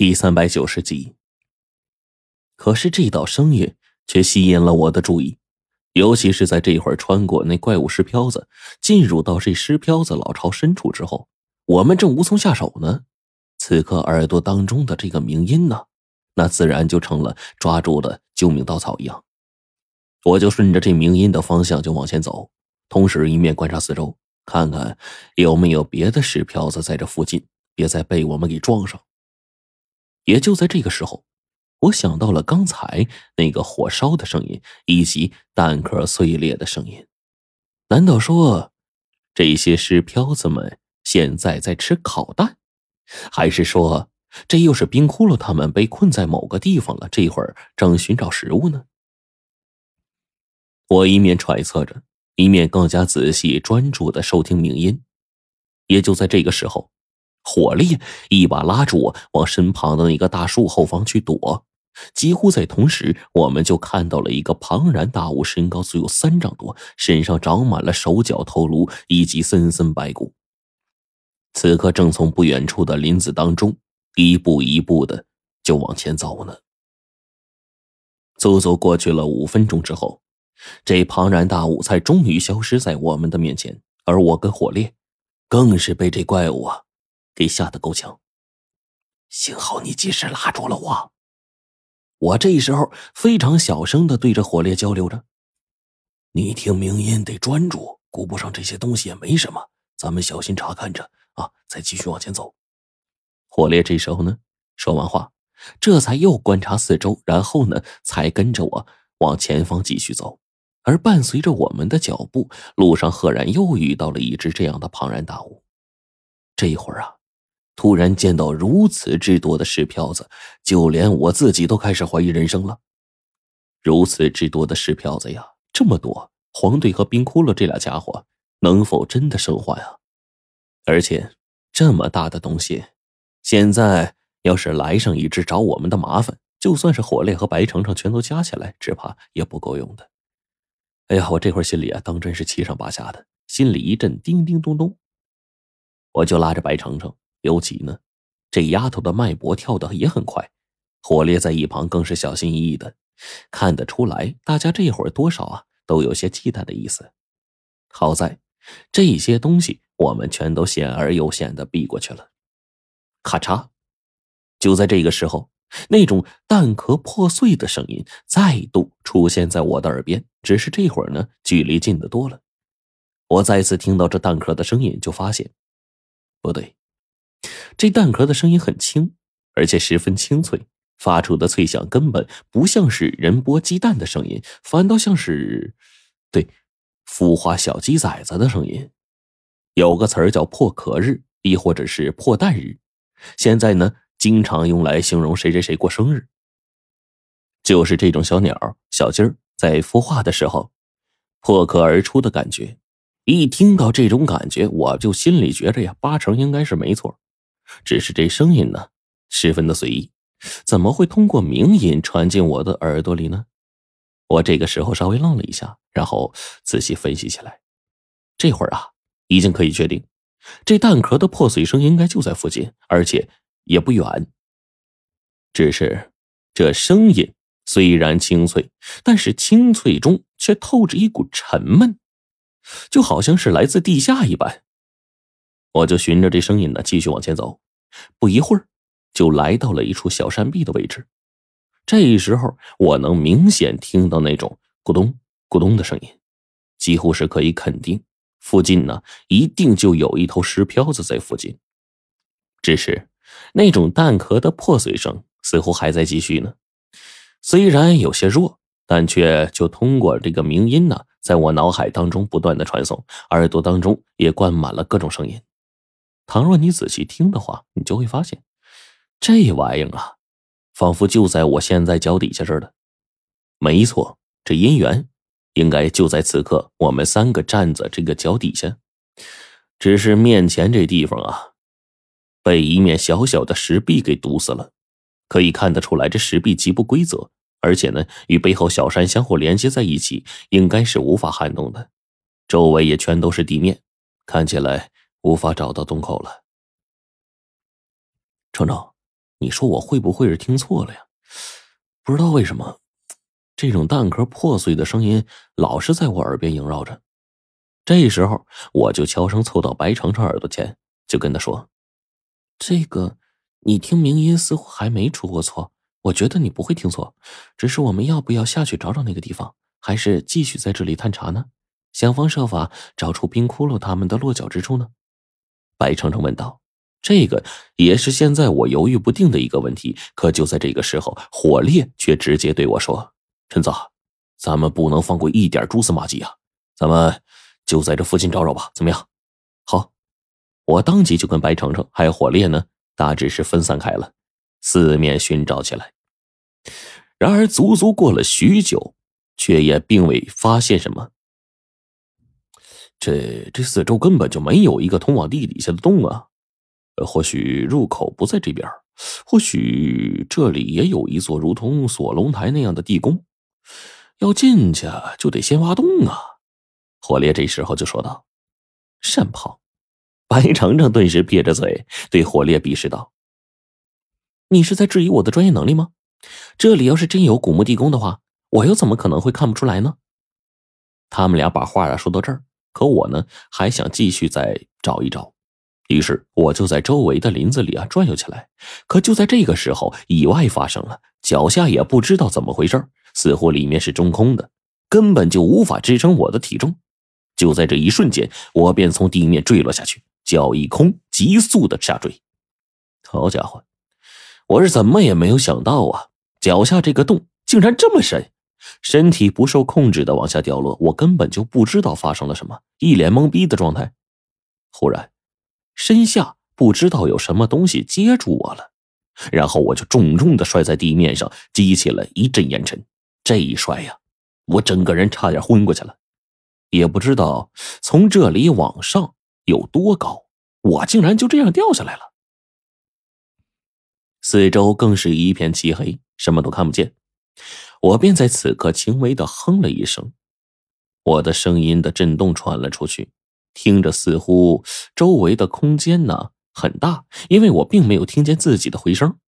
第三百九十集。可是这道声音却吸引了我的注意，尤其是在这会儿穿过那怪物石漂子，进入到这石漂子老巢深处之后，我们正无从下手呢。此刻耳朵当中的这个鸣音呢，那自然就成了抓住的救命稻草一样。我就顺着这鸣音的方向就往前走，同时一面观察四周，看看有没有别的石漂子在这附近，别再被我们给撞上。也就在这个时候，我想到了刚才那个火烧的声音，以及蛋壳碎裂的声音。难道说，这些尸漂子们现在在吃烤蛋？还是说，这又是冰窟窿他们被困在某个地方了，这会儿正寻找食物呢？我一面揣测着，一面更加仔细专注的收听鸣音。也就在这个时候，火烈一把拉住我，往身旁的那个大树后方去躲。几乎在同时，我们就看到了一个庞然大物，身高足有三丈多，身上长满了手脚头颅以及森森白骨。此刻正从不远处的林子当中一步一步的就往前走呢。足足过去了五分钟之后，这庞然大物才终于消失在我们的面前，而我跟火烈更是被这怪物啊给吓得够呛。幸好你及时拉住了我。我这时候非常小声的对着火烈交流着：“你听鸣音得专注，顾不上这些东西也没什么，咱们小心查看着。”啊！再继续往前走。火烈这时候呢，说完话，这才又观察四周，然后呢，才跟着我往前方继续走。而伴随着我们的脚步，路上赫然又遇到了一只这样的庞然大物。这一会儿啊，突然见到如此之多的石票子，就连我自己都开始怀疑人生了。如此之多的石票子呀，这么多，黄队和冰窟窿这俩家伙能否真的生还啊？而且，这么大的东西，现在要是来上一只找我们的麻烦，就算是火烈和白程程全都加起来，只怕也不够用的。哎呀，我这会儿心里啊，当真是七上八下的，心里一阵叮叮咚咚。我就拉着白程程，尤其呢，这丫头的脉搏跳得也很快。火烈在一旁更是小心翼翼的，看得出来，大家这会儿多少啊，都有些忌惮的意思。好在这些东西。我们全都险而又险的避过去了。咔嚓！就在这个时候，那种蛋壳破碎的声音再度出现在我的耳边。只是这会儿呢，距离近的多了。我再次听到这蛋壳的声音，就发现不对，这蛋壳的声音很轻，而且十分清脆，发出的脆响根本不像是人剥鸡蛋的声音，反倒像是对孵化小鸡崽子的声音。有个词儿叫破壳日，亦或者是破蛋日，现在呢，经常用来形容谁谁谁过生日。就是这种小鸟、小鸡儿在孵化的时候破壳而出的感觉。一听到这种感觉，我就心里觉着呀，八成应该是没错。只是这声音呢，十分的随意，怎么会通过鸣音传进我的耳朵里呢？我这个时候稍微愣了一下，然后仔细分析起来。这会儿啊。已经可以确定，这蛋壳的破碎声应该就在附近，而且也不远。只是这声音虽然清脆，但是清脆中却透着一股沉闷，就好像是来自地下一般。我就循着这声音呢继续往前走，不一会儿就来到了一处小山壁的位置。这时候我能明显听到那种咕咚咕咚的声音，几乎是可以肯定。附近呢，一定就有一头石漂子在附近。只是那种蛋壳的破碎声似乎还在继续呢，虽然有些弱，但却就通过这个鸣音呢，在我脑海当中不断的传送，耳朵当中也灌满了各种声音。倘若你仔细听的话，你就会发现，这玩意儿啊，仿佛就在我现在脚底下似的。没错，这姻缘。应该就在此刻，我们三个站在这个脚底下，只是面前这地方啊，被一面小小的石壁给堵死了。可以看得出来，这石壁极不规则，而且呢，与背后小山相互连接在一起，应该是无法撼动的。周围也全都是地面，看起来无法找到洞口了。程程，你说我会不会是听错了呀？不知道为什么，这种蛋壳破碎的声音老是在我耳边萦绕着。这时候，我就悄声凑到白程程耳朵前，就跟他说：“这个，你听鸣音似乎还没出过错。我觉得你不会听错，只是我们要不要下去找找那个地方，还是继续在这里探查呢？想方设法找出冰窟窿他们的落脚之处呢？”白程程问道。这个也是现在我犹豫不定的一个问题。可就在这个时候，火烈却直接对我说：“陈总，咱们不能放过一点蛛丝马迹啊！咱们……”就在这附近找找吧，怎么样？好，我当即就跟白程程还有火烈呢，大致是分散开了，四面寻找起来。然而足足过了许久，却也并未发现什么。这这四周根本就没有一个通往地底下的洞啊！或许入口不在这边，或许这里也有一座如同锁龙台那样的地宫，要进去就得先挖洞啊！火烈这时候就说道：“善跑！”白程程顿时撇着嘴，对火烈鄙视道：“你是在质疑我的专业能力吗？这里要是真有古墓地宫的话，我又怎么可能会看不出来呢？”他们俩把话啊说到这儿，可我呢还想继续再找一找，于是我就在周围的林子里啊转悠起来。可就在这个时候，意外发生了，脚下也不知道怎么回事，似乎里面是中空的，根本就无法支撑我的体重。就在这一瞬间，我便从地面坠落下去，脚一空，急速的下坠。好家伙，我是怎么也没有想到啊！脚下这个洞竟然这么深，身体不受控制的往下掉落，我根本就不知道发生了什么，一脸懵逼的状态。忽然，身下不知道有什么东西接住我了，然后我就重重的摔在地面上，激起了一阵烟尘。这一摔呀，我整个人差点昏过去了。也不知道从这里往上有多高，我竟然就这样掉下来了。四周更是一片漆黑，什么都看不见。我便在此刻轻微的哼了一声，我的声音的震动传了出去，听着似乎周围的空间呢很大，因为我并没有听见自己的回声。